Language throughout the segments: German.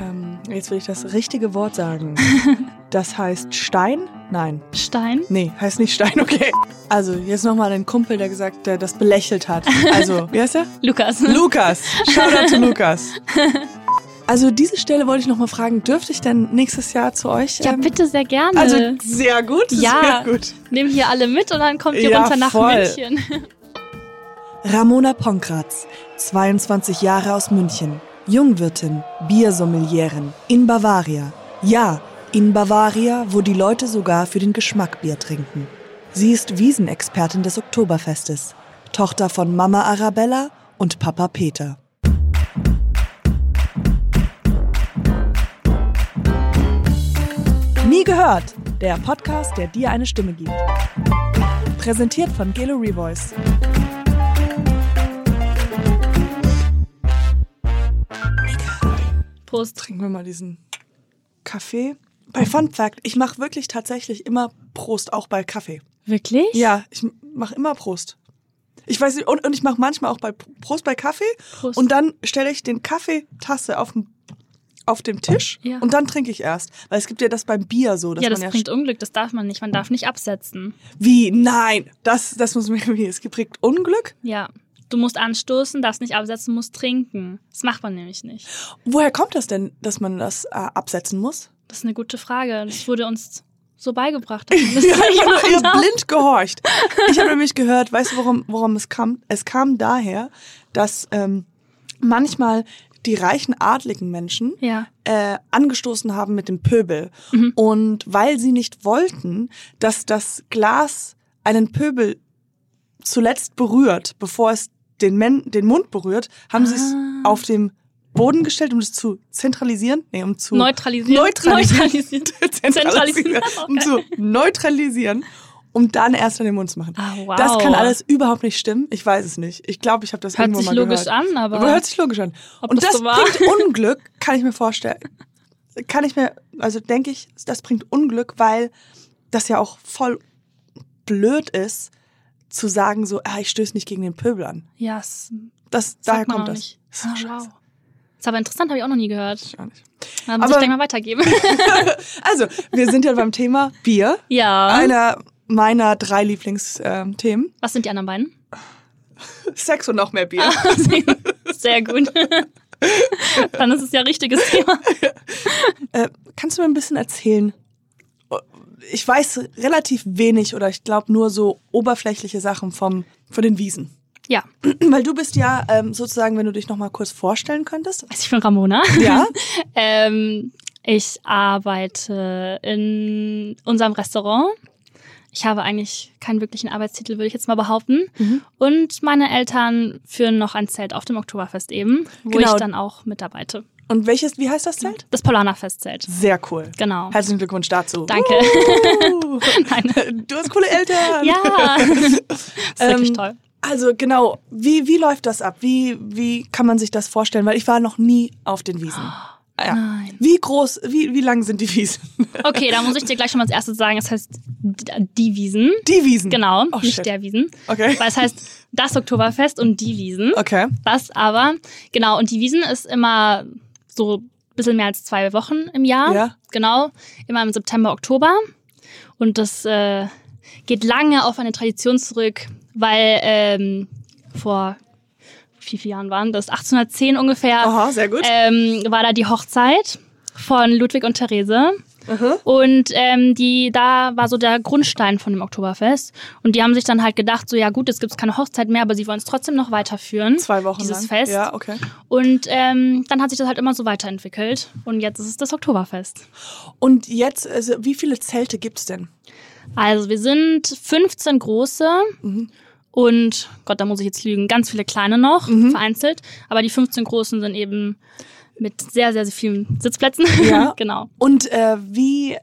Ähm, jetzt will ich das richtige Wort sagen. Das heißt Stein? Nein. Stein? Nee, heißt nicht Stein, okay. Also, jetzt nochmal den Kumpel, der gesagt, der das belächelt hat. Also, wie heißt er? Lukas. Lukas. Shoutout zu Lukas. Also, diese Stelle wollte ich nochmal fragen, dürfte ich denn nächstes Jahr zu euch? Ja, ähm, bitte sehr gerne. Also, sehr gut. Ja. Sehr gut. Nehmen hier alle mit und dann kommt ihr Ja, runter nach voll. München. Ramona Ponkratz, 22 Jahre aus München, Jungwirtin, Biersommelieren in Bavaria. Ja, in Bavaria, wo die Leute sogar für den Geschmack Bier trinken. Sie ist Wiesenexpertin des Oktoberfestes, Tochter von Mama Arabella und Papa Peter. Nie gehört, der Podcast, der dir eine Stimme gibt. Präsentiert von Gelo Revoice. Prost. trinken wir mal diesen Kaffee. Bei Fun Fact, ich mache wirklich tatsächlich immer Prost, auch bei Kaffee. Wirklich? Ja, ich mache immer Prost. Ich weiß nicht, und, und ich mache manchmal auch bei Prost bei Kaffee. Prost. Und dann stelle ich den Kaffeetasse auf dem auf dem Tisch Ja. und dann trinke ich erst. Weil es gibt ja das beim Bier so, dass ja, das man ja bringt Unglück, das darf man nicht. Man darf nicht absetzen. wie nein, das das muss mir wie es gibt Unglück. Ja. Du musst anstoßen, darfst nicht absetzen, musst trinken. Das macht man nämlich nicht. Woher kommt das denn, dass man das äh, absetzen muss? Das ist eine gute Frage. Das wurde uns so beigebracht. Ja, ich habt ihr blind gehorcht. Ich habe nämlich gehört, weißt du, worum, worum es kam? Es kam daher, dass ähm, manchmal die reichen, adligen Menschen Ja. äh, angestoßen haben mit dem Pöbel. Und weil sie nicht wollten, dass das Glas einen Pöbel zuletzt berührt, bevor es den, Men den Mund berührt, haben sie es Ah. auf dem Boden gestellt, um es zu zentralisieren. Nee, um zu Neutralisieren. Neutralisieren. Neutralisieren. zentralisieren, um zu neutralisieren, um dann erst in den Mund zu machen. Ah, wow. Das kann alles überhaupt nicht stimmen. Ich weiß es nicht. Ich glaube, ich habe das Hört irgendwo sich mal logisch gehört. an, aber. Aber hört sich logisch an. Und das das, so war? bringt Unglück, kann ich mir vorstellen. Kann ich mir, also denke ich, das bringt Unglück, weil das ja auch voll blöd ist, zu sagen so, ah, ich stöße nicht gegen den Pöbel an. Ja, das Das, daher kommt das. nicht. Das ist Ah, wow. ist aber interessant, habe ich auch noch nie gehört. Ich auch nicht. Dann muss Aber- ich gleich mal weitergeben. Also, wir sind ja beim Thema Bier. ja. Einer meiner drei Lieblingsthemen. Was sind die anderen beiden? Sex und noch mehr Bier. Sehr gut. Dann ist es ja richtiges Thema. Äh, kannst du mir ein bisschen erzählen? Ich weiß relativ wenig oder ich glaube nur so oberflächliche Sachen vom, von den Wiesen. Ja, Weil du bist ja ähm, sozusagen, wenn du dich noch mal kurz vorstellen könntest. also ich bin Ramona. Ja. Ähm, ich arbeite in unserem Restaurant. Ich habe eigentlich keinen wirklichen Arbeitstitel, würde ich jetzt mal behaupten. Mhm. Und meine Eltern führen noch ein Zelt auf dem Oktoberfest eben, wo Genau. ich dann auch mitarbeite. Und welches, wie heißt das Zelt? Das Paulaner-Festzelt. Sehr cool. Genau. Herzlichen Glückwunsch dazu. Danke. Uh, du hast coole Eltern. Ja. Das ist wirklich Ähm, toll. Also genau, wie, wie läuft das ab? Wie, wie kann man sich das vorstellen? Weil ich war noch nie auf den Wiesen. Ja. Nein. Wie groß, wie, wie lang sind die Wiesen? Okay, da muss ich dir gleich schon mal als erstes sagen, es heißt die Wiesen. Die Wiesen. Genau, Oh, nicht shit. der Wiesen. Okay. Weil es heißt das Oktoberfest und die Wiesen. Okay. Das aber, genau, und die Wiesen ist immer so ein bisschen mehr als zwei Wochen im Jahr. Ja. Genau, immer im September, Oktober. Und das äh, geht lange auf eine Tradition zurück, weil ähm, vor wie viele Jahren waren das? 1810 ungefähr Aha, sehr gut. ähm, war da die Hochzeit von Ludwig und Therese. Mhm. Und ähm, die, da war so der Grundstein von dem Oktoberfest. Und die haben sich dann halt gedacht, so ja gut, jetzt gibt's keine Hochzeit mehr, aber sie wollen es trotzdem noch weiterführen. Zwei Wochen dieses lang. Fest. Ja, okay. Und ähm, dann hat sich das halt immer so weiterentwickelt. Und jetzt ist es das Oktoberfest. Und jetzt, also, wie viele Zelte gibt's denn? Also wir sind 15 große und Gott, da muss ich jetzt lügen, ganz viele kleine noch, vereinzelt. Aber die 15 großen sind eben mit sehr, sehr, sehr vielen Sitzplätzen. Ja. genau. Und äh, wie, äh,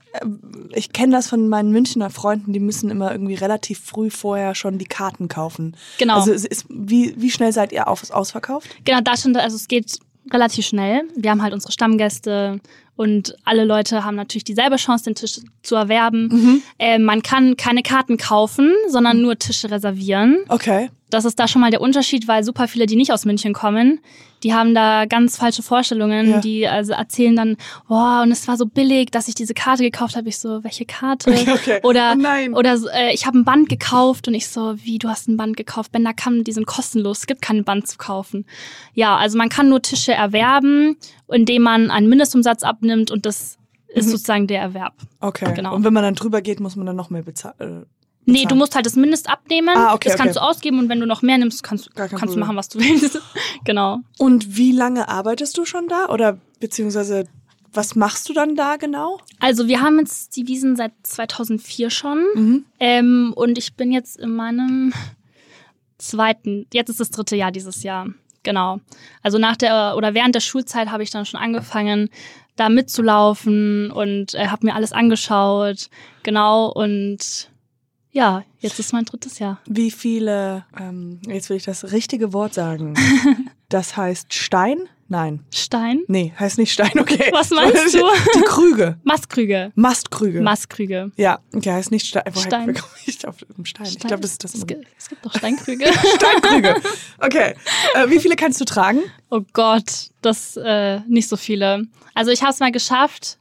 ich kenne das von meinen Münchner Freunden, die müssen immer irgendwie relativ früh vorher schon die Karten kaufen. Genau. Also es ist, wie, wie schnell seid ihr auf, ausverkauft? Genau, da schon, also es geht relativ schnell. Wir haben halt unsere Stammgäste und alle Leute haben natürlich dieselbe Chance, den Tisch zu erwerben. Mhm. Äh, man kann keine Karten kaufen, sondern nur Tische reservieren. Okay. Das ist da schon mal der Unterschied, weil super viele, die nicht aus München kommen, die haben da ganz falsche Vorstellungen. Ja. Die also erzählen dann, boah, und es war so billig, dass ich diese Karte gekauft habe. Ich so, welche Karte? Okay. Oder, Oh nein. oder äh, ich habe ein Band gekauft und ich so, wie, du hast ein Band gekauft? Bänder kann, die sind kostenlos, es gibt kein Band zu kaufen. Ja, also man kann nur Tische erwerben, indem man einen Mindestumsatz abnimmt und das ist sozusagen der Erwerb. Okay. Genau. Und wenn man dann drüber geht, muss man dann noch mehr bezahlen. Nee, du musst halt das Mindest abnehmen. Ah, okay, das kannst okay. du ausgeben und wenn du noch mehr nimmst, kannst, kannst du machen, was du willst. genau. Und wie lange arbeitest du schon da? Oder beziehungsweise was machst du dann da genau? Also wir haben jetzt die Wiesen seit 2004 schon Mhm. ähm, und ich bin jetzt in meinem zweiten, jetzt ist das dritte Jahr dieses Jahr. Genau. Also nach der oder während der Schulzeit habe ich dann schon angefangen, da mitzulaufen und äh, habe mir alles angeschaut. Genau und ja, jetzt ist mein drittes Jahr. Wie viele, ähm, jetzt will ich das richtige Wort sagen. Das heißt Stein? Nein. Stein? Nee, heißt nicht Stein, okay. Was meinst du? Die Krüge. Mastkrüge. Mastkrüge. Mastkrüge. ja, okay, heißt nicht Stein. Woher Stein. ich auf dem Stein? Ich Stein. glaube, das ist das. Es gibt, es gibt doch Steinkrüge. Steinkrüge. Okay. Äh, wie viele kannst du tragen? Oh Gott, das äh, nicht so viele. Also ich habe es mal geschafft,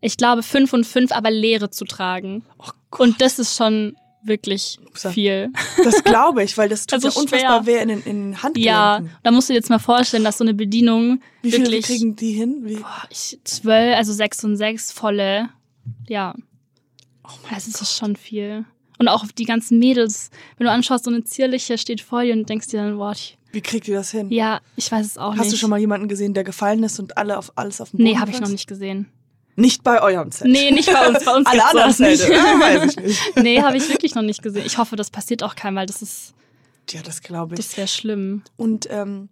ich glaube fünf und fünf, aber leere zu tragen. Oh Gott. Und das ist schon wirklich viel. Das glaube ich, weil das tut Also ja unfassbar schwer. weh in den, in Handgelenken. Ja, da musst du dir jetzt mal vorstellen, dass so eine Bedienung Wie viele wirklich kriegen die hin? Wie? boah, ich, zwölf, also sechs und sechs volle. Ja. Oh also es ist schon viel. Und auch die ganzen Mädels, wenn du anschaust, so eine zierliche steht vor dir und denkst dir dann, boah, ich, Wie kriegt ihr das hin? ja, ich weiß es auch nicht. Hast du schon mal jemanden gesehen, der gefallen ist und alle auf alles auf dem Boden Nee, habe ich noch nicht gesehen. Nicht bei eurem Zelt. Nee, nicht bei uns. Bei uns Alle anderen. Zelte, ja, weiß ich nicht. Nee, habe ich wirklich noch nicht gesehen. Ich hoffe, das passiert auch keinem, weil das ist, Ja, das glaube ich. das wäre schlimm. Und ähm,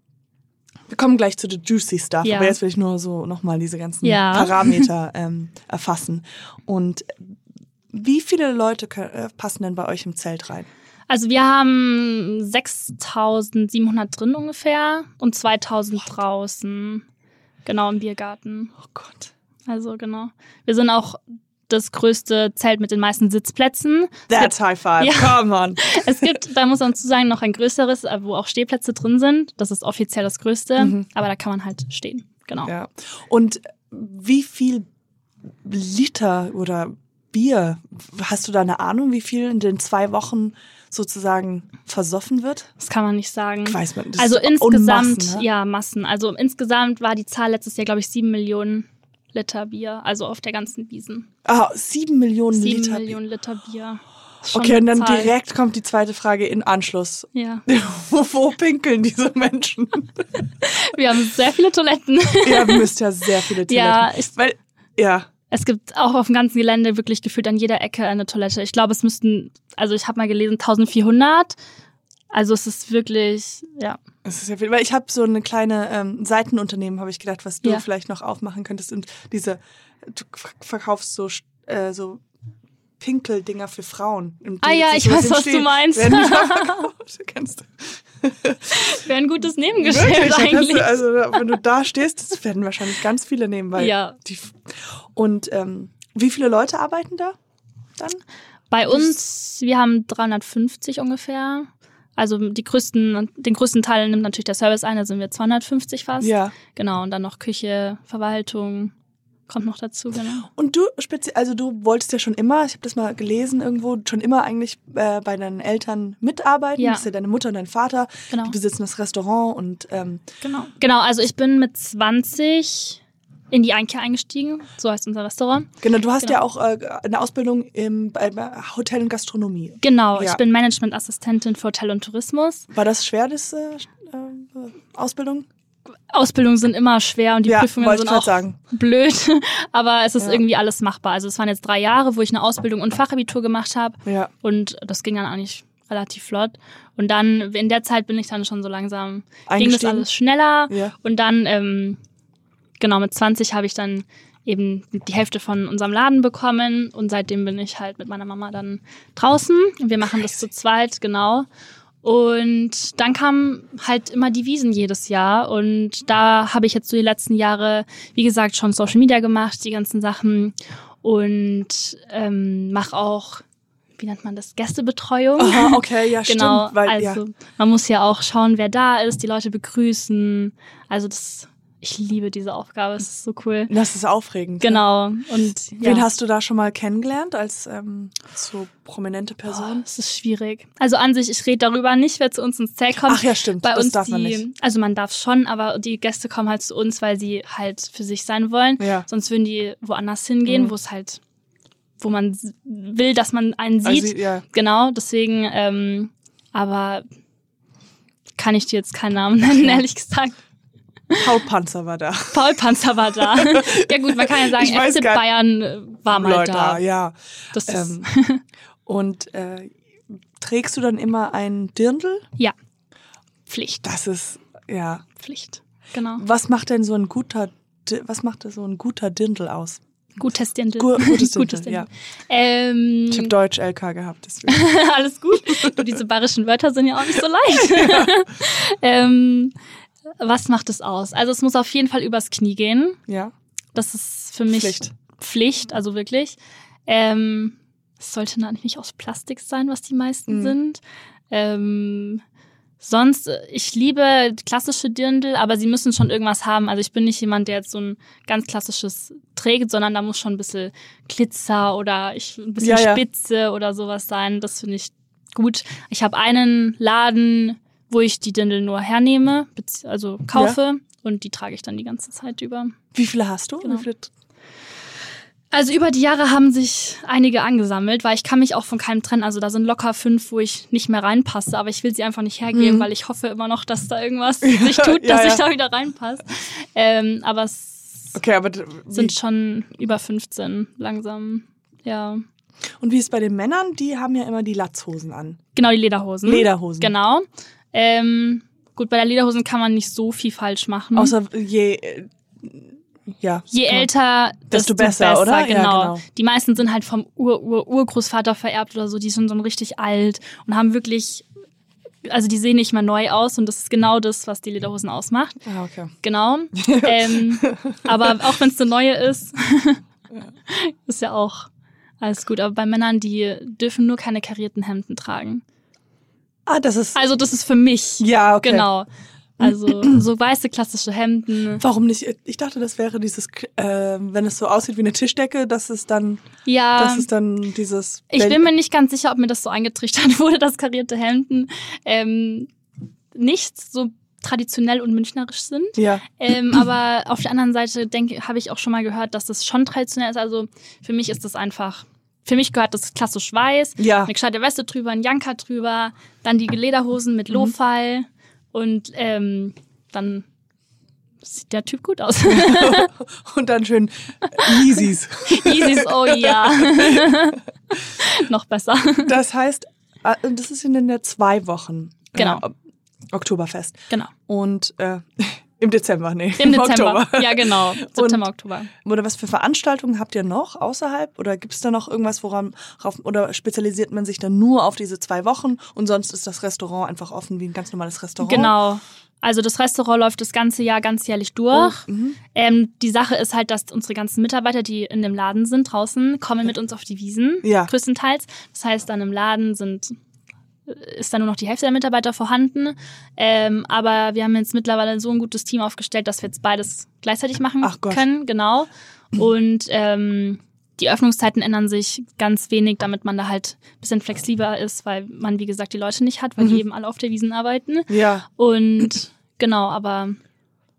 wir kommen gleich zu the juicy stuff, Ja. aber jetzt will ich nur so nochmal diese ganzen Ja. Parameter ähm, erfassen. Und wie viele Leute kö- äh, passen denn bei euch im Zelt rein? Also wir haben 6.700 drin ungefähr und 2.000 draußen. Genau im Biergarten. Oh Gott. Also genau. Wir sind auch das größte Zelt mit den meisten Sitzplätzen. That's high five. Ja. Come on. Es gibt, da muss man zu sagen, noch ein größeres, äh, wo auch Stehplätze drin sind. Das ist offiziell das größte, Mhm. aber da kann man halt stehen. Genau. Ja. Und wie viel Liter oder Bier, hast du da eine Ahnung, wie viel in den zwei Wochen sozusagen versoffen wird? Das kann man nicht sagen. Weiß man. Das also insgesamt, Unmassen, ne? ja, Massen. Also insgesamt war die Zahl letztes Jahr, glaube ich, sieben Millionen Liter Bier. Also auf der ganzen Wiesen. Ah, sieben Millionen Sieben Liter. Millionen Liter Bier. Okay, und dann Zahl. direkt kommt die zweite Frage in Anschluss. Ja. wo, wo pinkeln diese Menschen? Wir haben sehr viele Toiletten. Ihr müsst ja sehr viele Toiletten. Ja, ich, Weil, ja, es gibt auch auf dem ganzen Gelände wirklich gefühlt an jeder Ecke eine Toilette. Ich glaube, es müssten, also ich habe mal gelesen, 1400. Also es ist wirklich, ja. es ist ja viel. Weil ich habe so eine kleine ähm, Seitenunternehmen, habe ich gedacht, was du Ja. vielleicht noch aufmachen könntest. Und diese, du ver- verkaufst so, äh, so Pinkeldinger für Frauen. Ah ja, ich weiß, was du entstehen. meinst. Werden verkauft. Kennst du? Wäre ein gutes Nebengeschäft Wirklich, kannst eigentlich. Du, also wenn du da stehst, das werden wahrscheinlich ganz viele nehmen, weil Ja. die und ähm, wie viele Leute arbeiten da dann? Bei uns, wir haben 350 ungefähr. Also die größten, den größten Teil nimmt natürlich der Service ein, da sind wir 250 fast. Ja. Genau, und dann noch Küche, Verwaltung kommt noch dazu, genau. Und du speziell, also du wolltest ja schon immer, ich habe das mal gelesen irgendwo, schon immer eigentlich äh, bei deinen Eltern mitarbeiten. Ja. Das ist ja deine Mutter und dein Vater. Genau. Die besitzen das Restaurant und ähm, Genau. Genau, also ich bin mit 20 in die Einkehr eingestiegen, so heißt unser Restaurant. genau, du hast Genau. ja auch äh, eine Ausbildung im bei, Hotel und Gastronomie. Genau, Ja. ich bin Managementassistentin für Hotel und Tourismus. War das schwer, das äh, Ausbildung? Ausbildungen sind immer schwer und die Ja, Prüfungen sind auch sagen. blöd, aber es ist Ja. irgendwie alles machbar. Also es waren jetzt drei Jahre, wo ich eine Ausbildung und Fachabitur gemacht habe Ja. und das ging dann eigentlich relativ flott. Und dann in der Zeit bin ich dann schon so langsam, ging das alles schneller Ja. und dann, ähm, genau, mit 20 habe ich dann eben die Hälfte von unserem Laden bekommen und seitdem bin ich halt mit meiner Mama dann draußen wir machen das zu zweit, genau. Und dann kamen halt immer die Wiesen jedes Jahr und da habe ich jetzt so die letzten Jahre, wie gesagt, schon Social Media gemacht, die ganzen Sachen und ähm, mache auch wie nennt man das, Gästebetreuung. Aha, okay, ja, genau, stimmt. Weil, also ja. man muss ja auch schauen, wer da ist, die Leute begrüßen. Also das, ich liebe diese Aufgabe, es ist so cool. Das ist aufregend. Genau. Und ja. Wen hast du da schon mal kennengelernt als ähm, so prominente Oh, Person? es ist schwierig. Also an sich, ich rede darüber nicht, wer zu uns ins Zelt kommt. Ach ja, stimmt. Bei das uns darf die, man nicht. also man darf schon, aber die Gäste kommen halt zu uns, weil sie halt für sich sein wollen. Ja. Sonst würden die woanders hingehen, Mhm. wo es halt, wo man will, dass man einen sieht. Also, ja. Genau, deswegen, ähm, aber kann ich dir jetzt keinen Namen nennen, ehrlich gesagt. Paul Panzer war da. Paul Panzer war da. ja gut, man kann ja sagen, Ich FC Bayern äh, war mal Leute, da. ja. Das ist, Ähm, und äh, trägst du dann immer ein Dirndl? ja, Pflicht, Das ist, ja. Pflicht, genau. Was macht denn so ein guter, was macht so ein guter Dirndl aus? Gutes Dirndl. Gu gutes Dirndl, ja. Ähm, Ich habe Deutsch LK gehabt, deswegen. alles gut. Nur diese bayerischen Wörter sind ja auch nicht so leicht. ähm, was macht es aus? Also es muss auf jeden Fall übers Knie gehen. ja. Das ist für mich Pflicht. Pflicht, also wirklich. Ähm, es sollte natürlich nicht aus Plastik sein, was die meisten Mhm. sind. Ähm, sonst, äh, ich liebe klassische Dirndl, aber sie müssen schon irgendwas haben. Also ich bin nicht jemand, der jetzt so ein ganz klassisches trägt, sondern da muss schon ein bisschen Glitzer oder ich, ein bisschen Ja, ja. Spitze oder sowas sein. Das finde ich gut. Ich habe einen Laden, wo ich die Dirndl nur hernehme, also kaufe und die trage ich dann die ganze Zeit über. Wie viele hast du? Genau. Viele? Also über die Jahre haben sich einige angesammelt, weil ich kann mich auch von keinem trennen. Also da sind locker fünf, wo ich nicht mehr reinpasse, aber ich will sie einfach nicht hergeben, Mhm. weil ich hoffe immer noch, dass da irgendwas sich tut, ja, dass ja. ich da wieder reinpasse. Ähm, aber es Okay, aber sind schon über 15 langsam. Ja. und wie ist bei den Männern? Die haben ja immer die Latzhosen an. Genau, die Lederhosen. Lederhosen. Genau. Ähm, gut, bei der Lederhosen kann man nicht so viel falsch machen. Außer je, äh, ja. Je genau. älter, Desto desto, besser, besser, oder? Ja, Genau. genau. Die meisten sind halt vom Ur-Ur-Urgroßvater vererbt oder so, die sind so richtig alt und haben wirklich, also die sehen nicht mehr neu aus und das ist genau das, was die Lederhosen ausmacht. Ah, okay. Genau. ähm, aber auch wenn es eine neue ist, ist ja auch alles gut. Aber bei Männern, die dürfen nur keine karierten Hemden tragen. Ah, das ist. Also das ist für mich. ja, okay. Genau. Also so weiße klassische Hemden. Warum nicht? Ich dachte, das wäre dieses, äh, wenn es so aussieht wie eine Tischdecke, dass es dann, Ja. das ist dann dieses. Ich bin mir nicht ganz sicher, ob mir das so eingetrichtert wurde, dass karierte Hemden ähm, nicht so traditionell und münchnerisch sind. Ja, Ähm, aber auf der anderen Seite denke, habe ich auch schon mal gehört, dass das schon traditionell ist. Also für mich ist das einfach, für mich gehört das klassisch weiß, ja. eine gescheite Weste drüber, ein Janker drüber, dann die Lederhosen Mhm. mit Lo-Fi und ähm, dann sieht der Typ gut aus. Und dann schön Yeezys. Yeezys, oh ja. Noch besser. Das heißt, äh, das ist in der zwei Wochen. Genau. Äh, Oktoberfest. Genau. Und äh, im Dezember, nee. Im Dezember. Oktober. Ja, genau. September, Oktober. Oder was für Veranstaltungen habt ihr noch außerhalb? Oder gibt es da noch irgendwas, woran rauf, oder spezialisiert man sich dann nur auf diese zwei Wochen und sonst ist das Restaurant einfach offen wie ein ganz normales Restaurant? Genau. Also das Restaurant läuft das ganze Jahr ganzjährlich durch. Oh, mhm. Ähm, die Sache ist halt, dass unsere ganzen Mitarbeiter, die in dem Laden sind, draußen, kommen mit uns auf die Wiesen, Ja. größtenteils. Das heißt, dann im Laden sind ist dann nur noch die Hälfte der Mitarbeiter vorhanden. Ähm, aber wir haben jetzt mittlerweile so ein gutes Team aufgestellt, dass wir jetzt beides gleichzeitig machen Ach Gott. können. Genau. Und ähm, die Öffnungszeiten ändern sich ganz wenig, damit man da halt ein bisschen flexibler ist, weil man, wie gesagt, die Leute nicht hat, weil Mhm. die eben alle auf der Wiesen arbeiten. Ja. Und genau, aber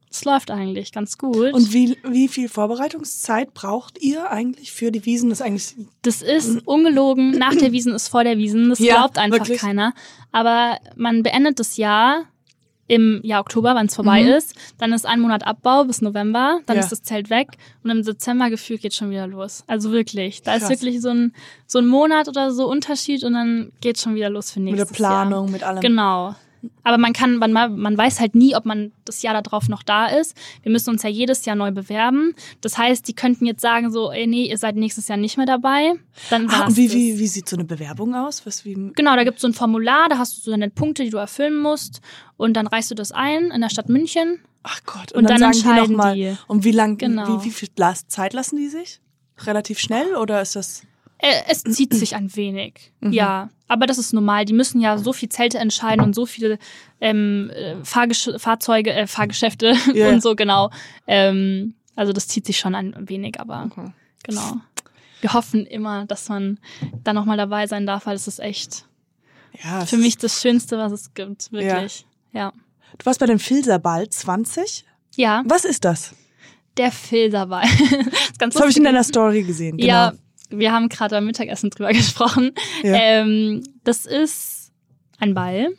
es läuft eigentlich ganz gut. Und wie, wie viel Vorbereitungszeit braucht ihr eigentlich für die Wiesen? Das ist eigentlich das ist ungelogen. Nach der Wiesen ist vor der Wiesen. Das Ja, glaubt einfach wirklich. keiner. Aber man beendet das Jahr im Jahr Oktober, wenn es vorbei Mhm. ist. Dann ist ein Monat Abbau bis November. Dann Ja. ist das Zelt weg. Und im Dezember gefühlt geht schon wieder los. Also wirklich. Da ist Krass. wirklich so ein, so ein Monat oder so Unterschied und dann geht schon wieder los für mit nächstes der Planung, mit allem. Jahr. Genau. Aber man kann, man, man weiß halt nie, ob man das Jahr darauf noch da ist. Wir müssen uns ja jedes Jahr neu bewerben. Das heißt, die könnten jetzt sagen so, ey, nee, ihr seid nächstes Jahr nicht mehr dabei. Dann Ah, und wie, das. wie, wie sieht so eine Bewerbung aus? Was, wie, Genau, da gibt es so ein Formular, da hast du so deine Punkte, die du erfüllen musst. Und dann reichst du das ein in der Stadt München. ach Gott, Und dann sagen die entscheiden die. Und wie lang, Genau. wie, wie viel Zeit lassen die sich? Relativ schnell oder ist das? Äh, es zieht sich ein wenig, ja. Aber das ist normal. Die müssen ja so viel Zelte entscheiden und so viele ähm, äh, Fahrgesch Fahrzeuge, äh, Fahrgeschäfte Ja. und so, genau. Ähm, also das zieht sich schon ein wenig, aber Okay. genau. Wir hoffen immer, dass man da nochmal dabei sein darf, weil es ist echt Ja, für mich das Schönste, was es gibt, wirklich. Ja. Du warst bei dem Filserball 20. Ja, Was ist das? der Filserball. das Das habe ich in deiner Story gesehen. Genau. Ja, wir haben gerade beim Mittagessen drüber gesprochen. Ja. Ähm, das ist ein Ball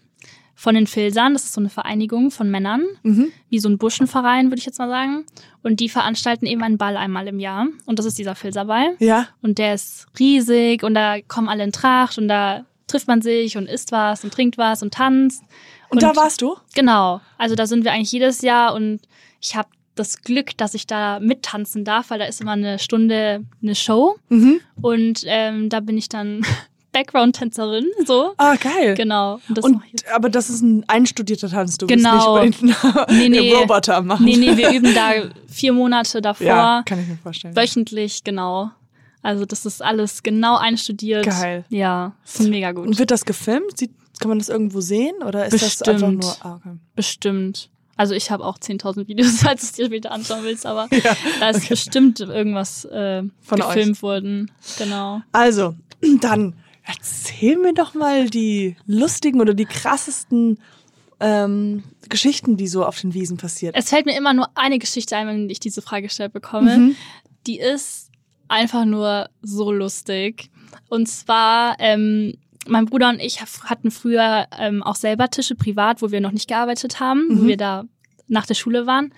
von den Filsern. Das ist so eine Vereinigung von Männern, Mhm. wie so ein Buschenverein, würde ich jetzt mal sagen. Und die veranstalten eben einen Ball einmal im Jahr. Und das ist dieser Filserball. Ja. Und der ist riesig und da kommen alle in Tracht und da trifft man sich und isst was und trinkt was und tanzt. Und, da warst du? Genau. Also da sind wir eigentlich jedes Jahr und ich habe das Glück, dass ich da mittanzen darf, weil da ist immer eine Stunde eine Show Mhm. und ähm, da bin ich dann Background-Tänzerin, so. Ah, geil. Genau. Und das Und, aber das ist ein einstudierter Tanz. Du Genau. bist nicht bei Nee, nee. Roboter machen. Nee, nee, wir üben da vier Monate davor, Ja, kann ich mir vorstellen. wöchentlich, genau. Also das ist alles genau einstudiert. Geil. Ja, ist mega gut. Und wird das gefilmt? Kann man das irgendwo sehen? Oder ist das einfach Bestimmt. nur. Ah, okay. Bestimmt. Also ich habe auch 10.000 Videos, falls du es dir später anschauen willst, aber Ja, da ist bestimmt irgendwas äh, Von gefilmt worden. Genau. Also, dann erzähl mir doch mal die lustigen oder die krassesten ähm, Geschichten, die so auf den Wiesen passiert. Es fällt mir immer nur eine Geschichte ein, wenn ich diese Frage gestellt bekomme. Mhm. Die ist einfach nur so lustig. Und zwar, ähm, mein Bruder und ich hatten früher ähm, auch selber Tische privat, wo wir noch nicht gearbeitet haben, wo Mhm. wir da nach der Schule waren.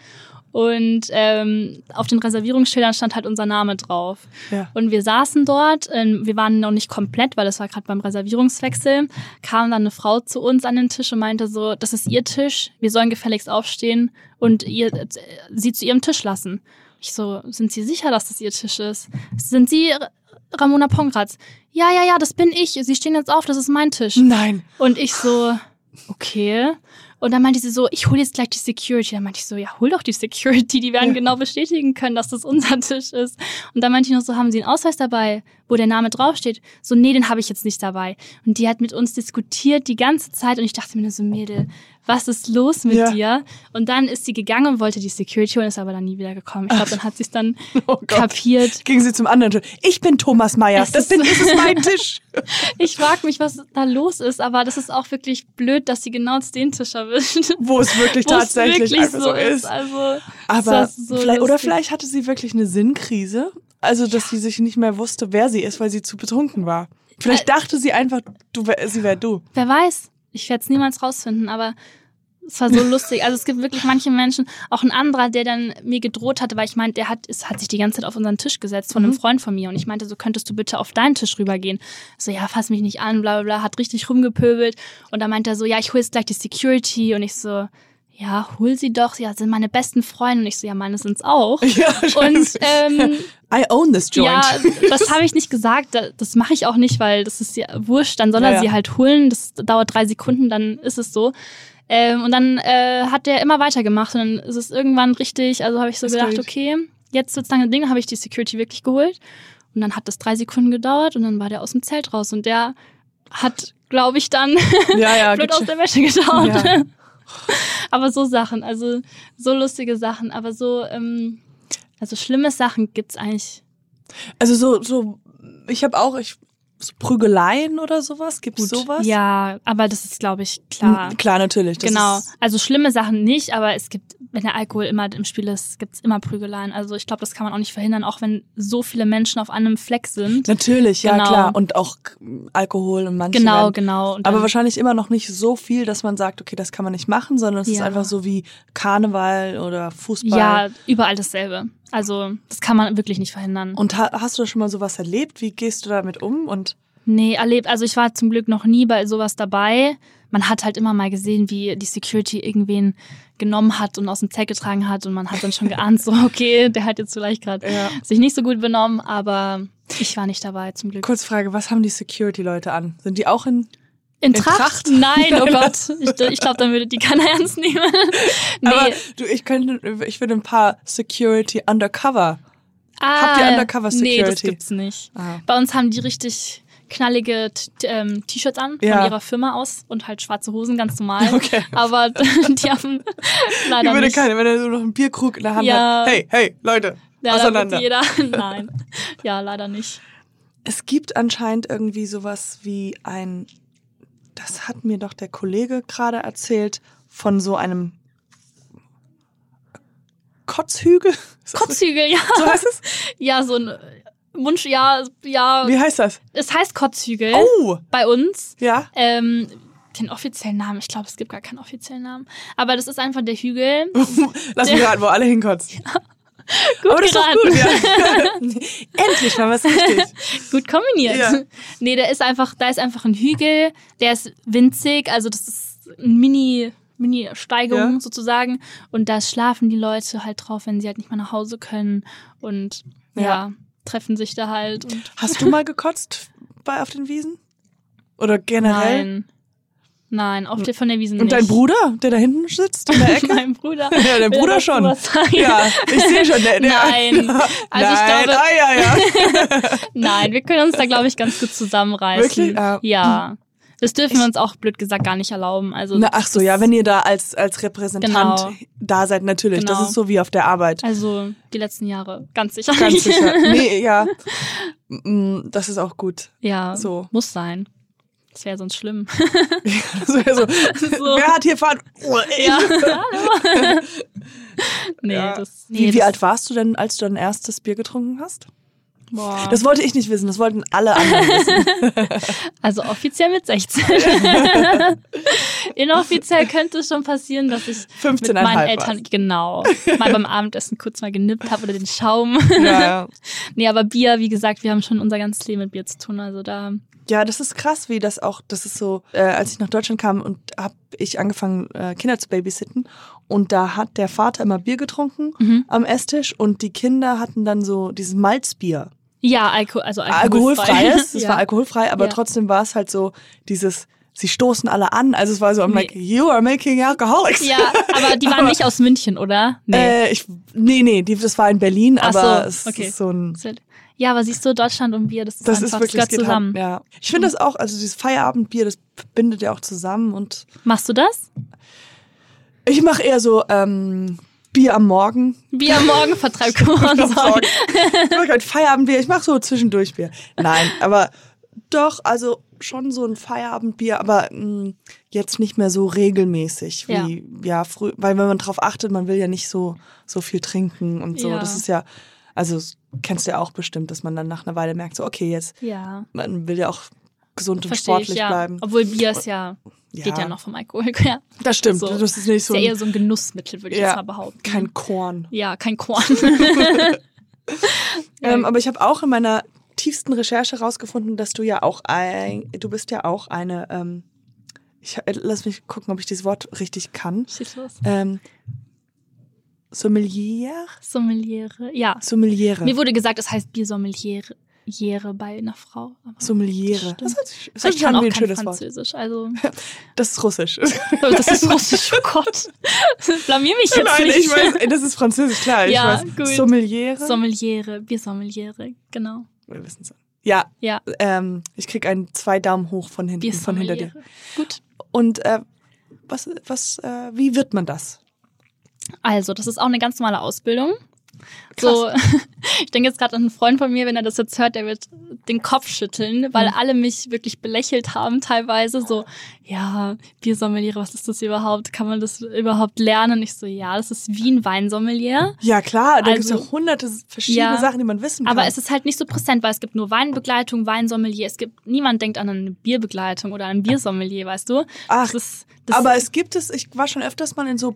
Und ähm, auf den Reservierungsschildern stand halt unser Name drauf. Ja. Und wir saßen dort, ähm, wir waren noch nicht komplett, weil das war gerade beim Reservierungswechsel, kam dann eine Frau zu uns an den Tisch und meinte so, das ist ihr Tisch, wir sollen gefälligst aufstehen und ihr, äh, sie zu ihrem Tisch lassen. Ich so, sind Sie sicher, dass das Ihr Tisch ist? Sind Sie Ramona Pongratz? Ja, ja, ja, das bin ich. Sie stehen jetzt auf, das ist mein Tisch. Nein. Und ich so, okay. Und dann meinte sie so, ich hole jetzt gleich die Security. Dann meinte ich so, ja, hol doch die Security, die werden Ja. genau bestätigen können, dass das unser Tisch ist. Und dann meinte ich noch so, haben Sie einen Ausweis dabei, wo der Name draufsteht? So, nee, den habe ich jetzt nicht dabei. Und die hat mit uns diskutiert die ganze Zeit und ich dachte mir nur so, Mädel, was ist los mit Ja. dir? Und dann ist sie gegangen und wollte die Security holen, ist aber dann nie wieder gekommen. Ich glaube, dann hat sie es dann Oh kapiert. Gingen sie zum anderen Tisch. Ich bin Thomas Meyer. Das, ist- bin, das ist mein Tisch. Ich frage mich, was da los ist, aber das ist auch wirklich blöd, dass sie genau den Tisch erwischt. Wo es wirklich Wo es tatsächlich wirklich einfach so ist. Also, Aber so vielleicht, oder vielleicht hatte sie wirklich eine Sinnkrise. Also, dass sie sich nicht mehr wusste, wer sie ist, weil sie zu betrunken war. Vielleicht Äh, dachte sie einfach, du, wär- sie wäre du. Wer weiß, ich werde es niemals rausfinden, aber es war so lustig. Also es gibt wirklich manche Menschen, auch ein anderer, der dann mir gedroht hatte, weil ich meinte, der hat, es hat sich die ganze Zeit auf unseren Tisch gesetzt von einem Mhm. Freund von mir und ich meinte, so könntest du bitte auf deinen Tisch rübergehen. So, ja, fass mich nicht an, bla bla bla, hat richtig rumgepöbelt und dann meinte er so, ja, ich hol jetzt gleich die Security und ich so, ja, hol sie doch, ja, sind meine besten Freunde und ich so, ja, meine sind's auch. Ja, Und ähm, I own this joint. Ja, das habe ich nicht gesagt. Da- Das mache ich auch nicht, weil das ist ja wurscht. Dann soll Ja, er ja. sie halt holen. Das dauert drei Sekunden, dann ist es so. Ähm, und dann äh, hat der immer weitergemacht und dann ist es irgendwann richtig. Also habe ich so Das gedacht, geht. okay, jetzt wird's lange Ding. Habe ich die Security wirklich geholt und dann hat das drei Sekunden gedauert und dann war der aus dem Zelt raus und der hat, glaube ich, dann ja, ja, blöd aus der Wäsche geschaut. Ja. aber so Sachen, also so lustige Sachen, aber so ähm, also schlimme Sachen gibt's eigentlich Also so, so, ich habe auch, ich, so Prügeleien oder sowas, gibt's sowas? Ja, aber das ist, glaube ich, klar. Hm, Klar, natürlich. Genau. Also schlimme Sachen nicht, aber es gibt, wenn der Alkohol immer im Spiel ist, gibt's immer Prügeleien. Also ich glaube, das kann man auch nicht verhindern, auch wenn so viele Menschen auf einem Fleck sind. natürlich, ja Genau. klar. Und auch Alkohol und manche. Genau, werden- genau. Und Aber wahrscheinlich immer noch nicht so viel, dass man sagt, okay, das kann man nicht machen, sondern es ist Ja. einfach so wie Karneval oder Fußball. ja, überall dasselbe. Also das kann man wirklich nicht verhindern. Und ha hast du schon mal sowas erlebt? Wie gehst du damit um? Und Nee, erlebt. Also ich war zum Glück noch nie bei sowas dabei. Man hat halt immer mal gesehen, wie die Security irgendwen genommen hat und aus dem Zelt getragen hat und man hat dann schon geahnt, so okay, der hat jetzt vielleicht gerade Ja. sich nicht so gut benommen, aber ich war nicht dabei zum Glück. Kurzfrage, was haben die Security-Leute an? Sind die auch in In In Tracht? Tracht? Nein, oh Gott. Ich, ich glaube, dann würde die keiner ernst nehmen. nee, Aber du, ich könnte, ich würde ein paar Security Undercover Ah, Habt ihr Undercover Nee, das Security? gibt's nicht. Ah. Bei uns haben die richtig knallige ähm, T-Shirts an Ja. von ihrer Firma aus und halt schwarze Hosen, ganz normal. Okay. Aber die haben leider Hier würde nicht. keiner, wenn er so noch einen Bierkrug in der Hand Ja. hat. Hey, hey, Leute, ja, auseinander. jeder. Nein. Ja, leider nicht. Es gibt anscheinend irgendwie sowas wie ein, das hat mir doch der Kollege gerade erzählt, von so einem Kotzhügel. Kotzhügel, ja. So heißt es? Ja, so ein Wunsch, ja, ja. Wie heißt das? Es heißt Kotzhügel Oh, bei uns. ja. Ähm, den offiziellen Namen, ich glaube, es gibt gar keinen offiziellen Namen. Aber das ist einfach der Hügel. Lass mich raten, wo alle hinkotzen. Gut Aber das ist doch geraten. gut, ja. Endlich mal was richtig. Gut kombiniert. Ja. Nee, der ist einfach, da ist einfach ein Hügel, der ist winzig, also das ist ein Mini, Mini-Steigung Ja. sozusagen. Und da schlafen die Leute halt drauf, wenn sie halt nicht mehr nach Hause können. Und ja, Ja. Treffen sich da halt. Und Hast du mal gekotzt bei auf den Wiesen? Oder generell? Nein. Nein, auf der von der Wiese Und nicht. dein Bruder, der da hinten sitzt in der Ecke? mein Bruder. Ja, der Will Bruder schon. Ja, ich sehe schon. Der, der, Nein. Also ich Nein, glaube- ah, ja, ja. Nein, wir können uns da, glaube ich, ganz gut zusammenreißen. Wirklich? Ah. Ja. Das dürfen wir uns auch blöd gesagt gar nicht erlauben. Also, Na, ach so, ja, wenn ihr da als, als Repräsentant Genau. da seid, natürlich. Das Genau. ist so wie auf der Arbeit. also die letzten Jahre, ganz sicher. Ganz sicher. Nee, ja. Mm, Das ist auch gut. Ja, So. muss sein. Das wäre sonst schlimm. Das wär so, So. Wer hat hier fahren? Oh, ich. ja, nee, Ja. das. Nee, Wie, wie das, alt warst du denn, als du dein erstes Bier getrunken hast? Boah. Das wollte ich nicht wissen, das wollten alle anderen wissen. also offiziell mit 16. Inoffiziell könnte es schon passieren, dass ich 15 mit meinen Eltern, genau, mal beim Abendessen kurz mal genippt habe oder den Schaum. Ja. nee, aber Bier, wie gesagt, wir haben schon unser ganzes Leben mit Bier zu tun. Also da, Ja, das ist krass, wie das auch, das ist so, äh, als ich nach Deutschland kam und habe ich angefangen, äh, Kinder zu babysitten und da hat der Vater immer Bier getrunken Mhm. am Esstisch und die Kinder hatten dann so dieses Malzbier. Ja, Alko also alkoholfrei. Alkoholfreies, es ja. war alkoholfrei, aber Ja. trotzdem war es halt so dieses, sie stoßen alle an, also es war so, I'm Nee. like, you are making alcoholics. Ja, aber die waren Aber- nicht aus München, oder? Äh, ich, nee, nee, die, das war in Berlin, Ach aber so, es okay. ist so ein Ja, aber siehst du, Deutschland und Bier, das ist Das einfach, ist das wirklich geht zusammen. Ja. Ich finde das auch, also dieses Feierabendbier, das bindet ja auch zusammen und Machst du das? ich mache eher so ähm, Bier am Morgen. Bier am Morgen vertreibt. Kohlensäure. ich mache halt Feierabendbier, ich mache so zwischendurch Bier. Nein, aber doch, also schon so ein Feierabendbier, aber mh, jetzt nicht mehr so regelmäßig wie ja, früh, weil wenn man drauf achtet, man will ja nicht so so viel trinken und so. Ja. Das ist ja, also kennst du ja auch bestimmt, dass man dann nach einer Weile merkt, so okay, jetzt Ja, man will ja auch gesund und verstehe ich, sportlich ja. bleiben. Obwohl Bier ist ja, geht ja noch vom Alkohol. Ja. Das stimmt. So. Das ist nicht so ist ja eher so ein Genussmittel, würde ich Ja, jetzt mal behaupten. kein Korn. ja, kein Korn. Ähm, aber ich habe auch in meiner tiefsten Recherche rausgefunden, dass du ja auch ein, du bist ja auch eine, ähm, ich, äh, lass mich gucken, ob ich dieses Wort richtig kann. Schieß los. Ähm, Sommelier? Sommeliere. Ja. Sommeliere. Mir wurde gesagt, es heißt Biersommeliere Jere bei einer Frau. Aber Sommeliere. Das sich, das ich kann auch wie ein kein schönes Wort. Französisch, also Das ist Russisch. das ist Russisch. Oh Gott, blamier mich jetzt Nein, nicht. ich weiß, das ist Französisch, klar. Ich Ja, weiß. gut. Sommeliere. Sommeliere, Biersommeliere, genau. Wir wissen's. Ja, Ja, ähm, ich krieg einen zwei Daumen hoch von hinten, von hinter dir. Gut. Und äh, was, was, äh, wie wird man das? Also, das ist auch eine ganz normale Ausbildung. So, ich denke jetzt gerade an einen Freund von mir, wenn er das jetzt hört, der wird den Kopf schütteln, weil Mhm. alle mich wirklich belächelt haben teilweise. So, ja, Biersommeliere, was ist das überhaupt? Kann man das überhaupt lernen? Ich so, ja, das ist wie ein Weinsommelier. Ja, klar, da Also- ja hunderte verschiedene Ja, Sachen, die man wissen kann. Aber es ist halt nicht so präsent, weil es gibt nur Weinbegleitung, Weinsommelier. Es gibt, niemand denkt an eine Bierbegleitung oder ein Biersommelier, weißt du? Ach, das ist, das aber es gibt es, ich war schon öfters mal in so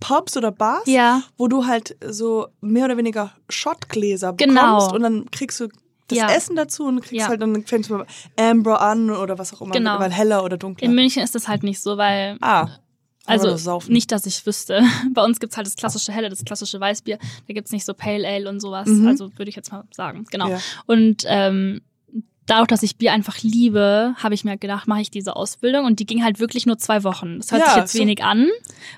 Pubs oder Bars, ja, wo du halt so mehr oder weniger Shotgläser Genau. bekommst und dann kriegst du das Ja. Essen dazu und kriegst Ja. halt dann fängst du mit Amber an oder was auch immer, Genau. weil heller oder dunkler. in München ist das halt nicht so, weil ah, Also saufen. nicht, dass ich wüsste. Bei uns gibt's halt das klassische Helle, das klassische Weißbier. Da gibt's nicht so Pale Ale und sowas. Mhm. Also würde ich jetzt mal sagen. Genau. Ja. Und ähm, dadurch, dass ich Bier einfach liebe, habe ich mir gedacht, mache ich diese Ausbildung und die ging halt wirklich nur zwei Wochen. Das hört Ja, sich jetzt so- wenig an,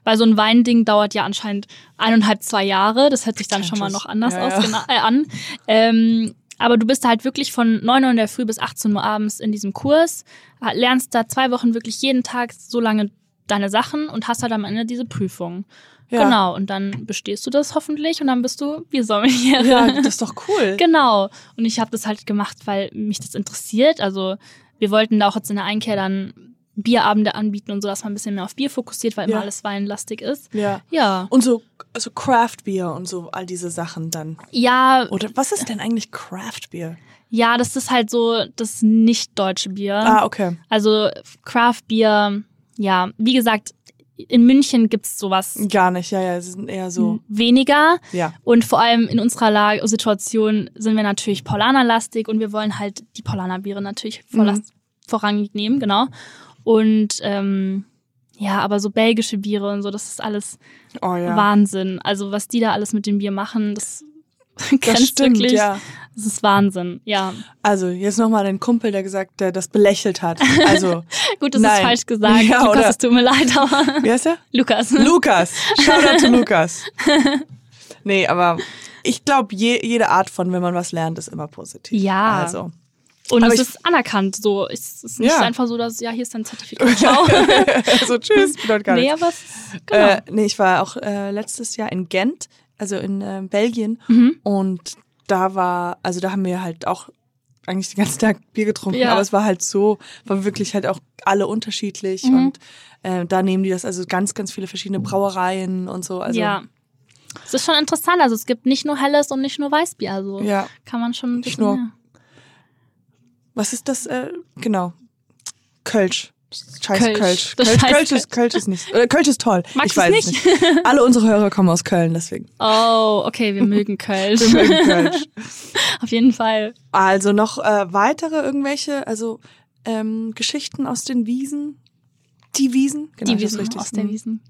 weil so ein Weinding dauert ja anscheinend eineinhalb, zwei Jahre. Das hört sich dann schon mal noch anders Ja, aus, ja. äh, an. Ähm, aber du bist halt wirklich von 9 Uhr in der Früh bis 18 Uhr abends in diesem Kurs, äh, lernst da zwei Wochen wirklich jeden Tag so lange deine Sachen und hast halt am Ende diese Prüfung. Ja. Genau, und dann bestehst du das hoffentlich und dann bist du Biersommelier. Ja, das ist doch cool. Genau. Und ich habe das halt gemacht, weil mich das interessiert. Also wir wollten da auch jetzt in der Einkehr dann Bierabende anbieten und so, dass man ein bisschen mehr auf Bier fokussiert, weil immer Ja. alles weinlastig ist. Ja. Ja. Und so, so Craft Beer und so all diese Sachen dann. Ja, Oder was ist denn eigentlich Craft Beer? ja, das ist halt so das nicht deutsche Bier. Ah, okay. Also Craft Bier, ja, wie gesagt, in München gibt's sowas Gar nicht, ja, ja, sie sind eher so. weniger. Ja. Und vor allem in unserer Lage, Situation sind wir natürlich Paulaner-lastig und wir wollen halt die Paulaner-Biere natürlich Mhm. vorrangig nehmen, genau. Und ähm, ja, aber so belgische Biere und so, das ist alles Oh ja. Wahnsinn. Also was die da alles mit dem Bier machen, das das grenzt stimmt, wirklich. ja. Das ist Wahnsinn, ja. Also, jetzt nochmal den Kumpel, der gesagt, der das belächelt hat. Also, Gut, das Nein. ist falsch gesagt. Ja, Lukas, oder? es tut mir leid, aber wie heißt er? Lukas. Lukas. Shoutout zu Lukas. Nee, aber ich glaube, je, jede Art von, wenn man was lernt, ist immer positiv. Ja. Also. Und Aber es ist anerkannt. So, es ist nicht Ja. einfach so, dass ja hier ist dein Zertifikat. Ciao. also, tschüss, bedeutet gar nee, nichts. aber es genau. Äh, nee, ich war auch äh, letztes Jahr in Gent, also in äh, Belgien. Mhm. Und da war, also da haben wir halt auch eigentlich den ganzen Tag Bier getrunken, Ja. aber es war halt so, war wirklich halt auch alle unterschiedlich Mhm. und äh, da nehmen die das, also ganz, ganz viele verschiedene Brauereien und so. Also ja. Es ist schon interessant. Also es gibt nicht nur helles und nicht nur Weißbier. Also ja. kann man schon ein Nicht bisschen nur- mehr. Was ist das? Äh, genau. Kölsch. Scheiß Kölsch. Kölsch. Das Kölsch, Kölsch, ist, Kölsch ist nicht. Äh, Kölsch ist toll. Magst ich weiß nicht? es nicht. Alle unsere Hörer kommen aus Köln, deswegen. Oh, okay, wir mögen Kölsch. Wir mögen Kölsch. Auf jeden Fall. Also noch äh, weitere irgendwelche, also ähm, Geschichten aus den Wiesen? Die Wiesen? Genau, die Wiesen richtig. aus der Mhm. Wiesen.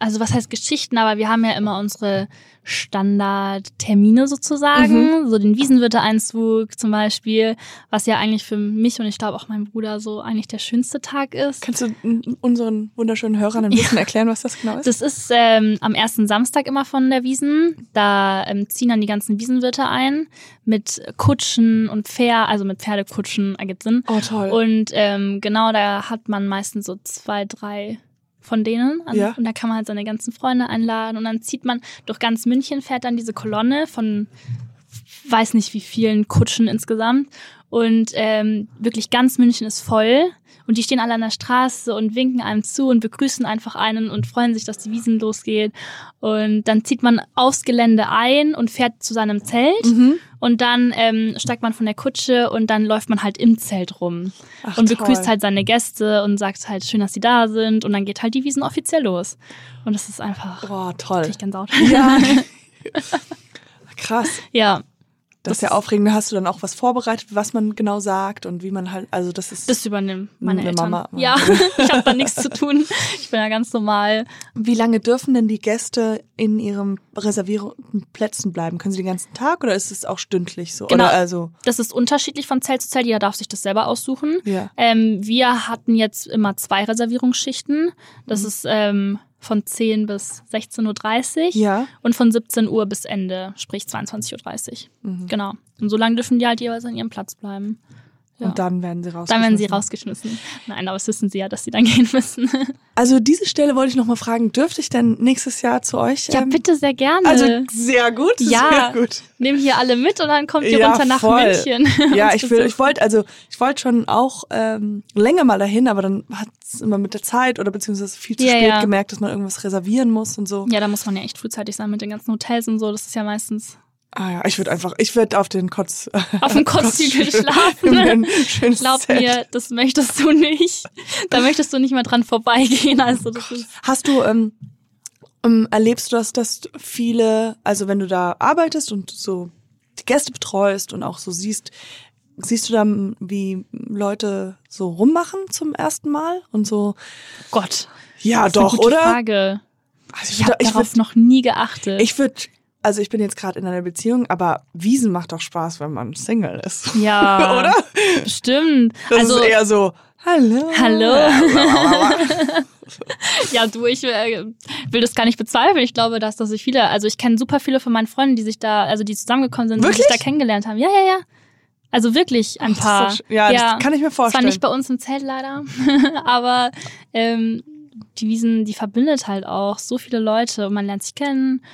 Also was heißt Geschichten, aber wir haben ja immer unsere Standardtermine sozusagen, Mhm. so den Wiesenwirte-Einzug zum Beispiel, was ja eigentlich für mich und ich glaube auch mein Bruder so eigentlich der schönste Tag ist. Kannst du unseren wunderschönen Hörern ein bisschen erklären, was das genau ist? Das ist ähm, am ersten Samstag immer von der Wiesen. Da ähm, ziehen dann die ganzen Wiesenwirte ein mit Kutschen und Pferd, also mit Pferdekutschen, ergibt Sinn. oh, toll. Und ähm, genau, da hat man meistens so zwei, drei von denen. Ja. Und da kann man halt seine ganzen Freunde einladen. Und dann zieht man durch ganz München, fährt dann diese Kolonne von weiß nicht wie vielen Kutschen insgesamt. Und ähm, wirklich ganz München ist voll. Und die stehen alle an der Straße und winken einem zu und begrüßen einfach einen und freuen sich, dass die Wiesen losgeht. Und dann zieht man aufs Gelände ein und fährt zu seinem Zelt. Mhm. Und dann ähm, steigt man von der Kutsche und dann läuft man halt im Zelt rum Ach, und toll. begrüßt halt seine Gäste und sagt halt schön, dass sie da sind. Und dann geht halt die Wiesen offiziell los. Und das ist einfach Oh, toll. richtig ganz Saut. Ja. Krass. ja, Das ist ja aufregend. Da hast du dann auch was vorbereitet, was man genau sagt und wie man halt, also das ist. das übernehmen meine Eine Eltern. Mama. Ja, ich habe da nichts zu tun. Ich bin ja ganz normal. wie lange dürfen denn die Gäste in ihren reservierten Plätzen bleiben? Können sie den ganzen Tag oder ist es auch stündlich so? Genau. Oder also, Das ist unterschiedlich von Zelt zu Zelt. Jeder darf sich das selber aussuchen. ja. Ähm, wir hatten jetzt immer zwei Reservierungsschichten. Mhm. Das ist ähm, von 10 bis 16.30 Uhr Ja. und von 17 Uhr bis Ende, sprich 22.30 Uhr. Mhm. Genau. Und so lange dürfen die halt jeweils an ihrem Platz bleiben. Ja. Und dann werden sie raus. Dann werden sie rausgeschmissen. Nein, aber das wissen sie ja, dass sie dann gehen müssen. Also diese Stelle wollte ich noch mal fragen, dürfte ich denn nächstes Jahr zu euch? ja, ähm, bitte sehr gerne. Also sehr gut, Ja. sehr gut. Nehmen hier alle mit und dann kommt ihr Ja, runter nach voll. München. Ja, ich will, ich wollte, also ich wollte schon auch ähm, länger mal dahin, aber dann hat es immer mit der Zeit oder beziehungsweise viel zu Ja, spät ja. gemerkt, dass man irgendwas reservieren muss und so. Ja, da muss man ja echt frühzeitig sein mit den ganzen Hotels und so. Das ist ja meistens Ah ja, ich würde einfach, ich würde auf den Kotz auf dem Kotzhügel schlafen. Ein schönes Glaub Zelt. mir, das möchtest du nicht. Da möchtest du nicht mehr dran vorbeigehen. Also das ist Hast du, ähm, ähm, erlebst du das, dass viele, also wenn du da arbeitest und so die Gäste betreust und auch so siehst, siehst du dann, wie Leute so rummachen zum ersten Mal und so, Gott. ja doch, oder? Frage. Also Ich habe ich darauf würd, noch nie geachtet. ich würde also ich bin jetzt gerade in einer Beziehung, aber Wiesen macht doch Spaß, wenn man Single ist. Ja. Oder? Bestimmt. Das also, ist eher so, hallo. Hallo. ja, du, ich äh, will das gar nicht bezweifeln. Ich glaube, dass das sich viele, also ich kenne super viele von meinen Freunden, die sich da, also die zusammengekommen sind, die Wirklich? sich da kennengelernt haben. Ja, ja, ja. Also wirklich ein Das ist paar. doch sch- ja, das kann ich mir Zwar vorstellen. nicht bei uns im Zelt leider, aber ähm, die Wiesen, die verbindet halt auch so viele Leute und man lernt sich kennen.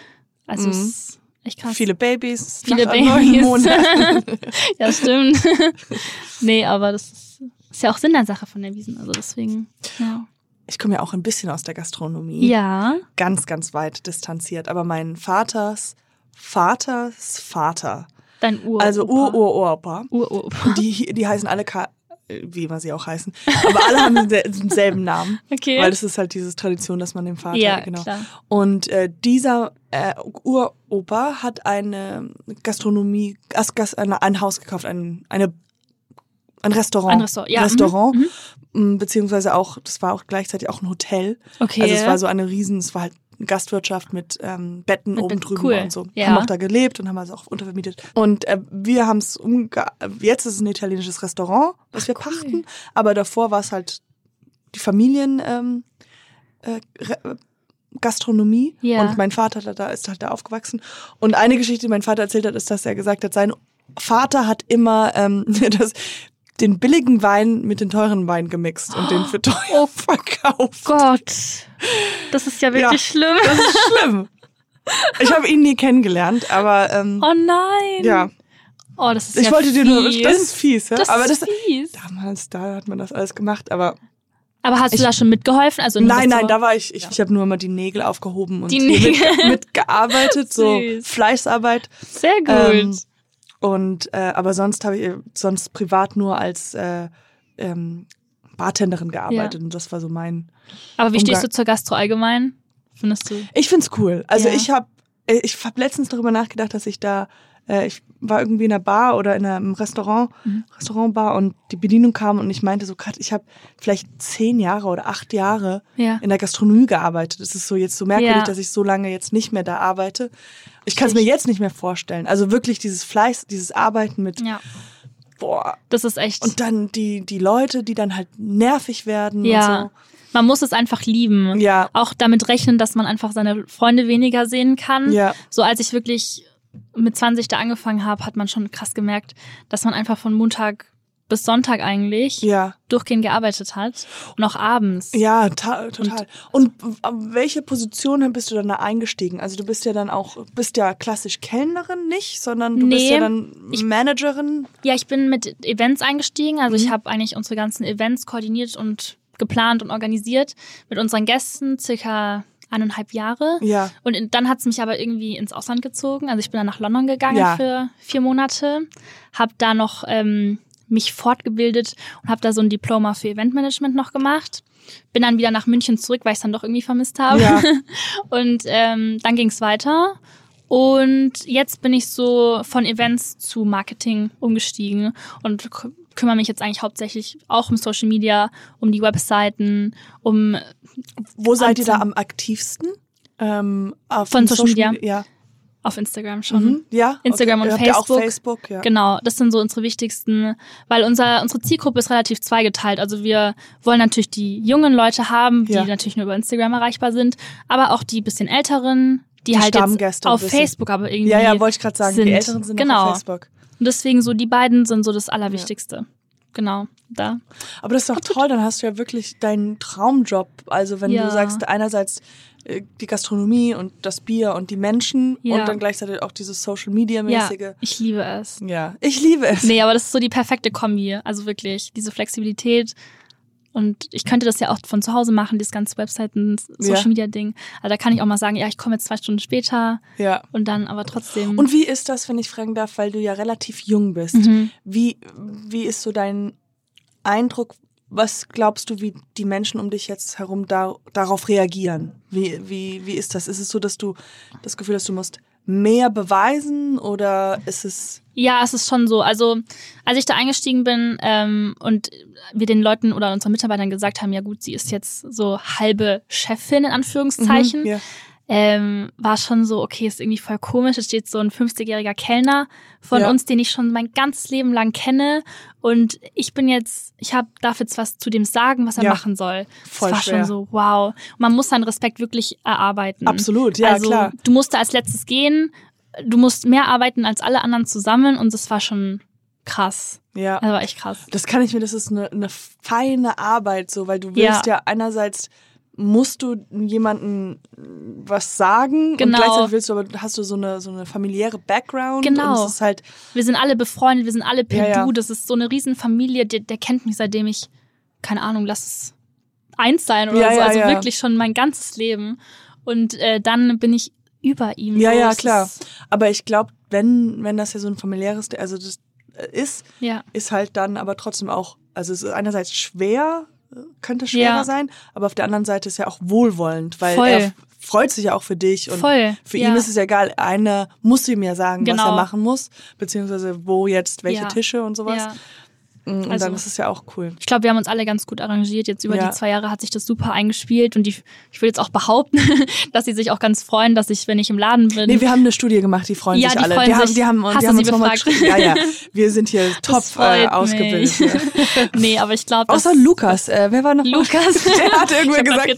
Also Mhm. es ist echt krass. Viele Babys, Viele Babys. Ja, stimmt. nee, aber das ist, ist ja auch Sinn der Sache von der Wiesen. Also deswegen, ja. Ich komme ja auch ein bisschen aus der Gastronomie. Ja. Ganz, ganz weit distanziert. Aber mein Vaters Vaters Vater, Dein Ur. also Ur-Ur-Opa, Ur-Opa. die, die heißen alle, Ka wie immer sie auch heißen, aber alle haben den- denselben Namen. Okay. Weil das ist halt diese Tradition, dass man den Vater, ja, genau. klar. Und äh, dieser äh, Uropa hat eine Gastronomie, Gas, Gas, eine, ein Haus gekauft, ein, eine, ein Restaurant. Ein Restaurant, ja, mhm, Restaurant, mhm. m, beziehungsweise auch, das war auch gleichzeitig auch ein Hotel. Okay. Also es war so eine riesen, es war halt Gastwirtschaft mit ähm, Betten Mit oben drüben cool. und so. Ja. Haben auch da gelebt und haben also auch untervermietet. Und äh, wir haben es umge... Jetzt ist es ein italienisches Restaurant, was wir cool. pachten. Aber davor war es halt die Familien... Ähm, äh, Re- Gastronomie Ja. und mein Vater da, da ist halt da aufgewachsen und eine Geschichte, die mein Vater erzählt hat, ist, dass er gesagt hat, sein Vater hat immer ähm, das, den billigen Wein mit den teuren Wein gemixt und den für teuer Oh verkauft. Gott. Das ist ja wirklich Ja. schlimm. Das ist schlimm. Ich habe ihn nie kennengelernt, aber ähm, Oh nein. ja, Oh, das ist ich ja wollte dir nur, fies. das ist fies, ja? Das aber ist das fies. damals da hat man das alles gemacht, aber Aber hast Ich- du da schon mitgeholfen? Also nein, nein, da war ich, ich, ich habe nur immer die Nägel aufgehoben und Die Nägel. mit, mitgearbeitet, so. Fleißarbeit. Sehr gut. Ähm, und äh, aber sonst habe ich sonst privat nur als äh, ähm, Bartenderin gearbeitet und das war so mein. Aber wie stehst Umgang- du zur Gastro allgemein? Findest du? Ich find's cool. Also Ja. ich habe ich hab letztens darüber nachgedacht, dass ich da äh, ich war irgendwie in einer Bar oder in einem Restaurant, Mhm. Restaurantbar und die Bedienung kam und ich meinte so, Kat, ich habe vielleicht zehn Jahre oder acht Jahre Ja. in der Gastronomie gearbeitet. Es ist so jetzt so merkwürdig, Ja. dass ich so lange jetzt nicht mehr da arbeite. Ich kann es mir jetzt nicht mehr vorstellen. Also wirklich dieses Fleiß, dieses Arbeiten mit, Ja. boah, Das ist echt. und dann die, die Leute, die dann halt nervig werden ja. und Man muss es einfach lieben. Ja. Auch damit rechnen, dass man einfach seine Freunde weniger sehen kann. Ja. So als ich wirklich mit 20 da angefangen habe, hat man schon krass gemerkt, dass man einfach von Montag bis Sonntag eigentlich. Ja. durchgehend gearbeitet hat. Und auch abends. Ja, ta total. Und, w- welche Position bist du dann da eingestiegen? Also du bist ja dann auch, bist ja klassisch Kellnerin nicht, sondern du bist Nee, ja dann ich- Managerin. Ja, ich bin mit Events eingestiegen. Also Mhm. ich habe eigentlich unsere ganzen Events koordiniert und geplant und organisiert mit unseren Gästen, circa eineinhalb Jahre. Ja. Und in- dann hat's mich aber irgendwie ins Ausland gezogen. Also ich bin dann nach London gegangen Ja. für vier Monate, habe da noch ähm, mich fortgebildet und habe da so ein Diploma für Eventmanagement noch gemacht. Bin dann wieder nach München zurück, weil ich dann doch irgendwie vermisst habe. Ja. Und ähm, dann ging's weiter. Und jetzt bin ich so von Events zu Marketing umgestiegen und kü- kümmere mich jetzt eigentlich hauptsächlich auch um Social Media, um die Webseiten, um Wo seid ihr da am aktivsten? Ähm, auf Von Social Media? Ja. auf Instagram schon. Mhm. Ja. Instagram und Habt ihr Facebook. Auch Facebook, ja. Genau, das sind so unsere wichtigsten, weil unser, unsere Zielgruppe ist relativ zweigeteilt. Also wir wollen natürlich die jungen Leute haben, die Ja. natürlich nur über Instagram erreichbar sind, aber auch die bisschen älteren, die, Die halt jetzt auf. Facebook aber irgendwie. Ja, ja, wollte ich gerade sagen. sind. Die Älteren sind genau. auf Facebook. Und deswegen so die beiden sind so das Allerwichtigste. Genau, da. Aber das ist doch toll, dann hast du ja wirklich deinen Traumjob. Also wenn Ja. du sagst, einerseits äh, die Gastronomie und das Bier und die Menschen Ja. und dann gleichzeitig auch dieses Social Media Ja, mäßige. ich liebe es. Ja. Ich liebe es. Nee, aber das ist so die perfekte Kombi. Also wirklich, diese Flexibilität. Und ich könnte das ja auch von zu Hause machen, dieses ganze Webseiten, Social Ja. Media Ding. Also da kann ich auch mal sagen, ja, ich komme jetzt zwei Stunden später Ja. und dann aber trotzdem. Und wie ist das, wenn ich fragen darf, weil du ja relativ jung bist? Mhm. Wie, wie ist so dein Eindruck? Was glaubst du, wie die Menschen um dich jetzt herum da, darauf reagieren? Wie, wie, wie ist das? Ist es so, dass du das Gefühl hast, du musst mehr beweisen oder ist es. Ja, es ist schon so. Also, als ich da eingestiegen bin ähm, und wir den Leuten oder unseren Mitarbeitern gesagt haben, ja gut, sie ist jetzt so halbe Chefin in Anführungszeichen, Mhm, ja. Ähm, war schon so, okay, ist irgendwie voll komisch. Es steht so ein 50-jähriger Kellner von Ja. uns, den ich schon mein ganzes Leben lang kenne. Und ich bin jetzt, ich habe darf jetzt was zu dem sagen, was er Ja. machen soll. Voll das war schwer. schon so, wow. Und man muss seinen Respekt wirklich erarbeiten. Absolut, ja, also, klar. Du musst da als letztes gehen, du musst mehr arbeiten als alle anderen zusammen und das war schon krass. Ja. Das war echt krass. Das kann ich mir, das ist eine, eine feine Arbeit, so, weil du willst ja, einerseits musst du jemanden was sagen Genau. und gleichzeitig willst du aber hast du so eine so eine familiäre Background Genau. und es ist halt Wir sind alle befreundet, wir sind alle per Ja, ja. Du. Das ist so eine Riesenfamilie, der, der kennt mich seitdem ich, keine Ahnung, lass es eins sein oder Ja, so. also wirklich schon mein ganzes Leben. Und äh, dann bin ich über ihm. ja so. ja klar, aber ich glaube, wenn wenn das ja so ein familiäres also das äh, ist ist halt dann aber trotzdem auch also es ist einerseits schwer äh, könnte schwerer Ja. sein, aber auf der anderen Seite ist ja auch wohlwollend, weil Voll. er freut sich ja auch für dich und voll. Für ja. ihn ist es ja egal, einer muss ihm ja sagen, was Genau. er machen muss, beziehungsweise wo jetzt welche Ja. Tische und sowas. Ja. Und Also- dann ist es ja auch cool. Ich glaube, wir haben uns alle ganz gut arrangiert. Jetzt über Ja. die zwei Jahre hat sich das super eingespielt und die, ich will jetzt auch behaupten, dass sie sich auch ganz freuen, dass ich, wenn ich im Laden bin, Nee, wir haben eine Studie gemacht, die freuen Ja, sich die alle. freuen die haben, sich. die haben, Hast die haben uns nochmal geschrieben. Ja, ja. Wir sind hier top äh, ausgebildet. Ja. nee, aber ich glaube, Außer Lukas. Äh, wer war noch? Lukas. Der hat irgendwer gesagt.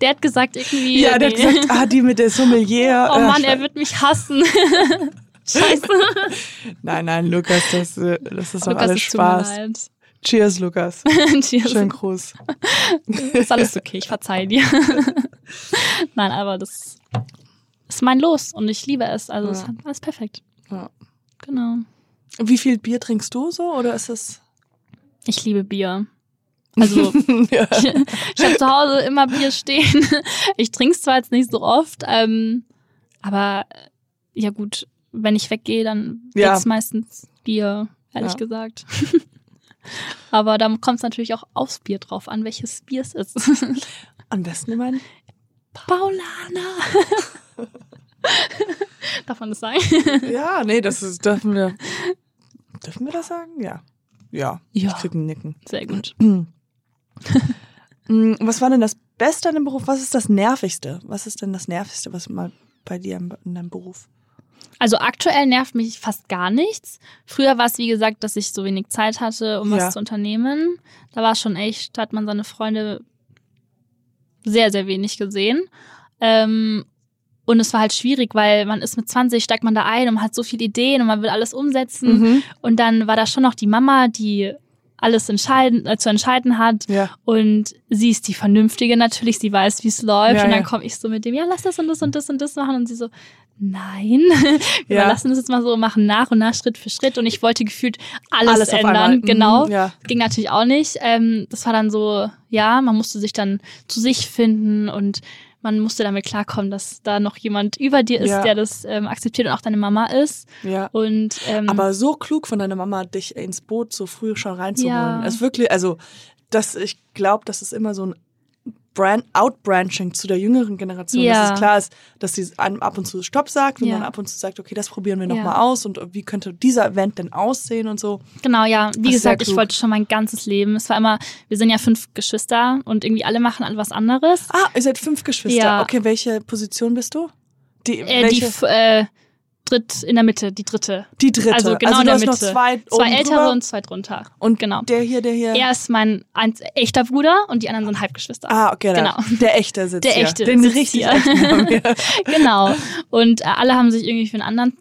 der hat gesagt irgendwie. Ja, der nee. hat gesagt, ah, die mit der Sommelier. Oh äh, Mann, er wird mich hassen. Scheiße. Nein, nein, Lukas, das, äh, das ist doch alles Spaß. Cheers, Lukas. Cheers. Schönen Gruß. Ist alles okay, ich verzeih dir. Nein, aber das ist mein Los und ich liebe es. Also es Ja. ist alles perfekt. Ja. Genau. Wie viel Bier trinkst du so oder ist es? Ich liebe Bier. Also ja. ich, ich habe zu Hause immer Bier stehen. Ich trinke es zwar jetzt nicht so oft, ähm, aber äh, ja gut, wenn ich weggehe, dann Ja. gibt's meistens Bier, ehrlich Ja. gesagt. aber da kommt es natürlich auch aufs Bier drauf an, welches Bier es ist. Am besten immer ein Paulana. Darf man das sagen? Ja, nee, das ist, dürfen wir, dürfen wir das sagen? Ja. Ja. Ja. Ich krieg ein Nicken. Sehr gut. Mm, Was war denn das Beste an dem Beruf? Was ist das Nervigste? Was ist denn das Nervigste, was mal bei dir in deinem Beruf? Also aktuell nervt mich fast gar nichts. Früher war es, wie gesagt, dass ich so wenig Zeit hatte, um Ja. was zu unternehmen. Da war es schon echt, da hat man seine Freunde sehr, sehr wenig gesehen. Ähm, und es war halt schwierig, weil man ist mit 20, steigt man da ein und man hat so viele Ideen und man will alles umsetzen. Mhm. Und dann war da schon noch die Mama, die alles entscheiden, äh, zu entscheiden hat. Ja. Und sie ist die Vernünftige natürlich, sie weiß, wie es läuft. Ja, und dann ja. komme ich so mit dem, ja, lass das und das und das und das machen. Und sie so, nein, wir Ja. lassen das jetzt mal so machen, nach und nach, Schritt für Schritt. Und ich wollte gefühlt alles, Alles ändern. Mhm, Genau. ja. Ging natürlich auch nicht. Ähm, das war dann so, ja, man musste sich dann zu sich finden und man musste damit klarkommen, dass da noch jemand über dir ist, Ja. der das ähm, akzeptiert und auch deine Mama ist. Ja. Und ähm, Aber so klug von deiner Mama, dich ins Boot so früh schon reinzuholen. Ja. Es ist wirklich, also, das, ich glaube, das ist immer so ein Brand, Outbranching zu der jüngeren Generation, Ja. dass es klar ist, dass sie einem ab und zu Stopp sagt und Ja. dann ab und zu sagt, okay, das probieren wir Ja. nochmal aus und wie könnte dieser Event denn aussehen und so. Genau, ja. Wie Das gesagt, ich wollte schon mein ganzes Leben. Es war immer, wir sind ja fünf Geschwister und irgendwie alle machen alle was anderes. Ah, ihr seid fünf Geschwister. Ja. Okay, welche Position bist du? Die, Äh, die welche? f- äh, dritt in der Mitte, die dritte. die dritte. Also genau also in der Mitte. noch zwei, Zwei ältere drüber. und zwei drunter. und genau. der hier, der hier. Er ist mein eins, echter Bruder und die anderen sind Halbgeschwister. Ah, okay, Genau. der, echte sitzt Der hier. echte Den sitzt richtig hier. genau. Und äh, alle haben sich irgendwie für einen anderen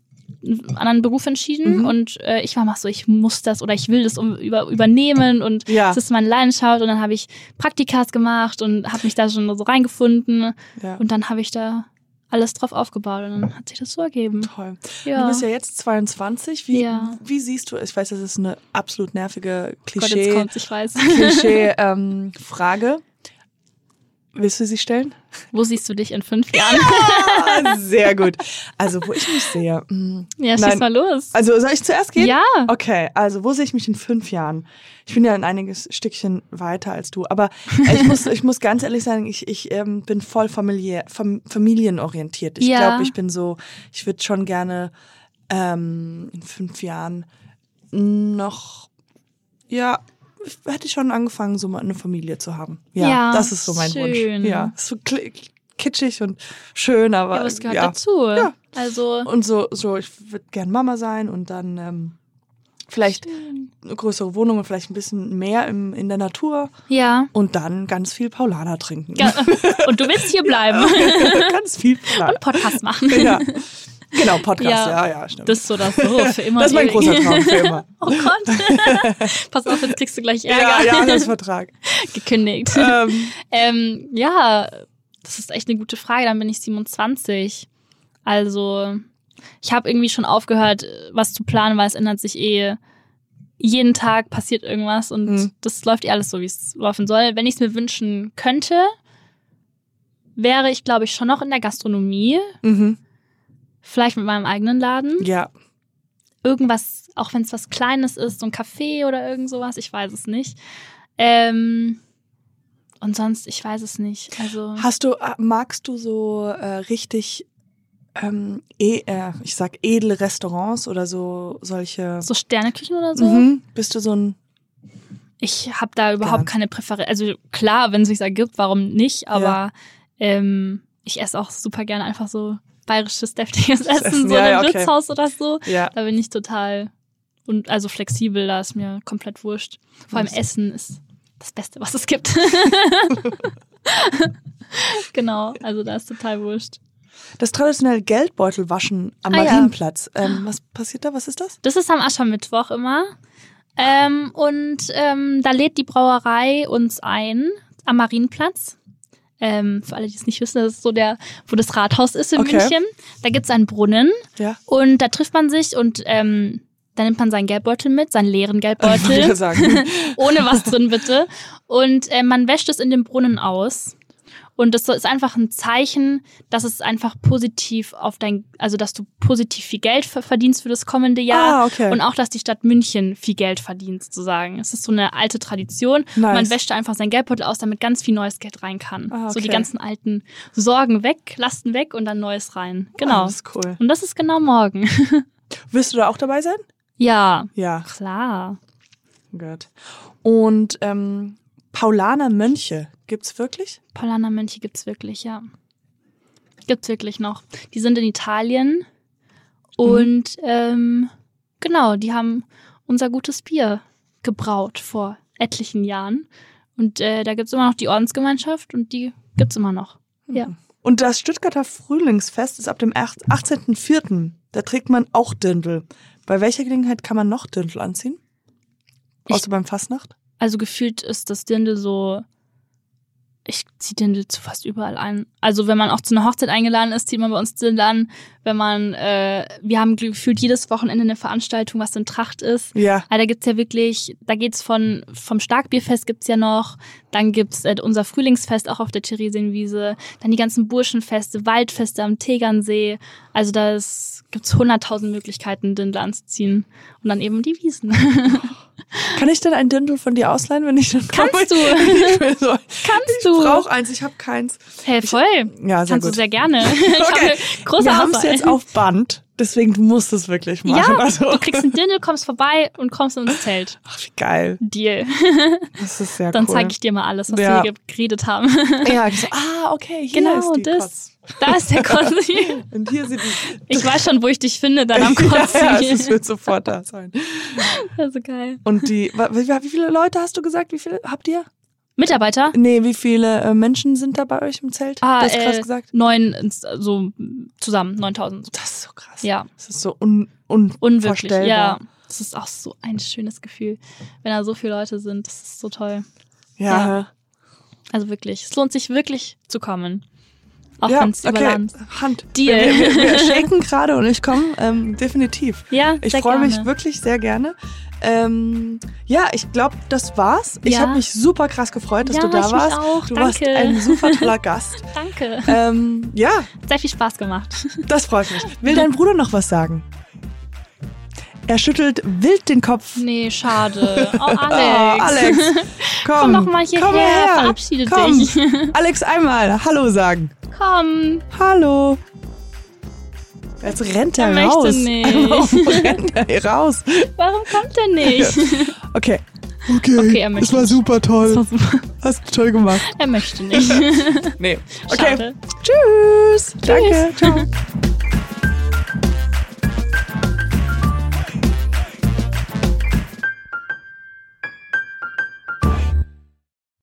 anderen Beruf entschieden Mhm. und äh, ich war mal so, ich muss das oder ich will das um, über, übernehmen und Ja. das ist meine Leidenschaft und dann habe ich Praktikas gemacht und habe mich da schon so reingefunden Ja. und dann habe ich da alles drauf aufgebaut und dann hat sich das so ergeben. Toll. Ja. Du bist ja jetzt 22. Wie, Ja. wie siehst du, ich weiß, das ist eine absolut nervige Gott, jetzt Klischee, kommt's, ich weiß. Klischee ähm, Frage. Willst du sie stellen? Wo siehst du dich in fünf Jahren? Ah, sehr gut. Also, wo ich mich sehe. mm, Ja, schieß Nein. mal los. Also, soll ich zuerst gehen? Ja. Okay, also wo sehe ich mich in fünf Jahren? Ich bin ja ein einiges Stückchen weiter als du, aber ich muss, ich muss ganz ehrlich sagen, ich, ich ähm, bin voll familiär, fam, familienorientiert. Ich Ja. glaube, ich bin so, ich würde schon gerne ähm, in fünf Jahren noch, ja, ich hätte schon angefangen, so mal eine Familie zu haben. Ja, Ja, das ist so mein schön. Wunsch. Ja, so kitschig und schön, aber. Ja, es gehört ja. dazu. Ja. Also. Und so, so ich würde gern Mama sein und dann ähm, vielleicht eine größere Wohnung und vielleicht ein bisschen mehr im, in der Natur Ja. und dann ganz viel Paulaner trinken. Ja, Und du willst hier bleiben ganz viel Paulaner. und Podcast machen. Ja. Genau, Podcast, Ja. ja, ja, stimmt. Das ist so das so für immer. das ist mein großer Traum für immer. Oh Gott. Pass auf, jetzt kriegst du gleich Ärger. ja, ja, das Vertrag. Gekündigt. ähm, Ähm, ja, das ist echt eine gute Frage. Dann bin ich 27. Also, ich habe irgendwie schon aufgehört, was zu planen, weil es ändert sich eh. Jeden Tag passiert irgendwas und Mhm. das läuft eh alles so, wie es laufen soll. Wenn ich es mir wünschen könnte, wäre ich, glaube ich, schon noch in der Gastronomie. mhm. Vielleicht mit meinem eigenen Laden. Ja, Irgendwas, auch wenn es was Kleines ist, so ein Café oder irgend sowas, ich weiß es nicht. Ähm, und sonst, ich weiß es nicht. Also. Hast du, äh, magst du so äh, richtig, ähm, e äh, ich sag edle Restaurants oder so solche? So Sterneküchen oder so? Mhm. Bist du so ein, Ich habe da überhaupt Gar keine Präferenz. Also klar, wenn es sich ergibt, warum nicht? Aber ähm, ich esse auch super gerne einfach so bayerisches, deftiges Essen, Essen, so ja, in ja, einem okay. Wirtshaus oder so. ja, Da bin ich total und also flexibel, da ist mir komplett wurscht. Vor allem Essen ist das Beste, was es gibt. genau, also da ist total wurscht. das traditionelle Geldbeutelwaschen am Ah, ja. Marienplatz. Ähm, was passiert da? Was ist das? Das ist am Aschermittwoch immer. Ähm, und ähm, da lädt die Brauerei uns ein am Marienplatz. Ähm, für alle, die es nicht wissen, das ist so der, wo das Rathaus ist in Okay. München. Da gibt's einen Brunnen Ja. und da trifft man sich und ähm, da nimmt man seinen Geldbeutel mit, seinen leeren Geldbeutel, ohne was drin bitte. Und äh, man wäscht es in dem Brunnen aus. Und das ist einfach ein Zeichen, dass es einfach positiv auf dein, also dass du positiv viel Geld ver- verdienst für das kommende Jahr. Ah, okay. Und auch, dass die Stadt München viel Geld verdient, sozusagen. Es ist so eine alte Tradition. Nice. Man wäscht einfach sein Geldbeutel aus, damit ganz viel neues Geld rein kann. Ah, So die okay. ganzen alten Sorgen weg, Lasten weg und dann neues rein. Genau. Ah, das ist cool. und das ist genau morgen. Wirst du da auch dabei sein? ja, Ja, klar. gut. Und ähm, Paulaner Mönche, gibt's wirklich? Paulaner Mönche gibt's wirklich, ja. Gibt's wirklich noch. Die sind in Italien und ähm, genau, die haben unser gutes Bier gebraut vor etlichen Jahren. Und äh, da gibt's immer noch die Ordensgemeinschaft und die gibt's immer noch. Ja. Und das Stuttgarter Frühlingsfest ist ab dem 8 18.04. Da trägt man auch Dirndl. Bei welcher Gelegenheit kann man noch Dirndl anziehen? Ich- Außer beim Fastnacht? Also gefühlt ist das Dirndl so. Ich ziehe Dirndl zu fast überall ein. Also wenn man auch zu einer Hochzeit eingeladen ist, zieht man bei uns Dirndl an. Wenn man, äh, wir haben gefühlt jedes Wochenende eine Veranstaltung, was in Tracht ist. Ja. Aber da gibt's ja wirklich, da geht's von vom Starkbierfest gibt's ja noch, dann gibt's äh, unser Frühlingsfest auch auf der Theresienwiese, dann die ganzen Burschenfeste, Waldfeste am Tegernsee. Also da ist- gibt's hunderttausend Möglichkeiten, Dirndl anzuziehen und dann eben die Wiesen. Kann ich denn ein Dirndl von dir ausleihen, wenn ich dann komme? Kannst du. Ich, will so, Kannst ich du? brauche eins, ich habe keins. Hey, voll. Ja, sehr Kannst gut. du sehr gerne. Ich habe Okay. große Wir haben es Auswahl. Jetzt auf Band, deswegen du musst es wirklich machen. ja, also, du kriegst ein Dirndl, kommst vorbei und kommst ins Zelt. Ach, wie geil. Deal. Das ist sehr Dann cool. zeige ich dir mal alles, was Ja. wir geredet haben. Ja, ich so, ah, okay, hier genau, ist die das. Kotz. Da ist der Kotzi. Und hier sind die. Ich weiß schon, wo ich dich finde, dann am ja, Kotzi. es wird sofort da sein. Also geil. Und die, wie viele Leute hast du gesagt? Wie viele habt ihr? Mitarbeiter? Nee, wie viele äh, Menschen sind da bei euch im Zelt? Ah, du hast gerade äh, gesagt. neun, so zusammen, 9000. Das ist so krass. Ja, Das ist so un, un unwirklich. Ja, das ist auch so ein schönes Gefühl, wenn da so viele Leute sind. Das ist so toll. Ja. Ja. Also wirklich, es lohnt sich wirklich zu kommen. Auch ja, wenn es über okay. Land. Hand. Deal. Wir, wir, wir shaken gerade und ich komme ähm, definitiv. Ja, Ich freue mich wirklich sehr gerne. Ähm, ja, ich glaube, das war's. Ich Ja. habe mich super krass gefreut, dass Ja, du da ich mich warst. auch. Du Danke. warst ein super toller Gast. Danke. ähm, ja, Sehr viel Spaß gemacht. das freut mich. Will dein Bruder noch was sagen? Er schüttelt wild den Kopf. Nee, schade. Oh, Alex. Oh, Alex, komm, Komm doch mal hierher, komm her. verabschiede komm. dich. Alex, einmal Hallo sagen. Komm. Hallo. Jetzt rennt er, Er möchte raus. nicht. Warum rennt er hier raus? Warum kommt er nicht? Okay. Okay, Okay, er möchte das war nicht. super toll. Das war super. Hast du toll gemacht. Er möchte nicht. Nee. Okay. Schade. Tschüss. Danke. Ciao.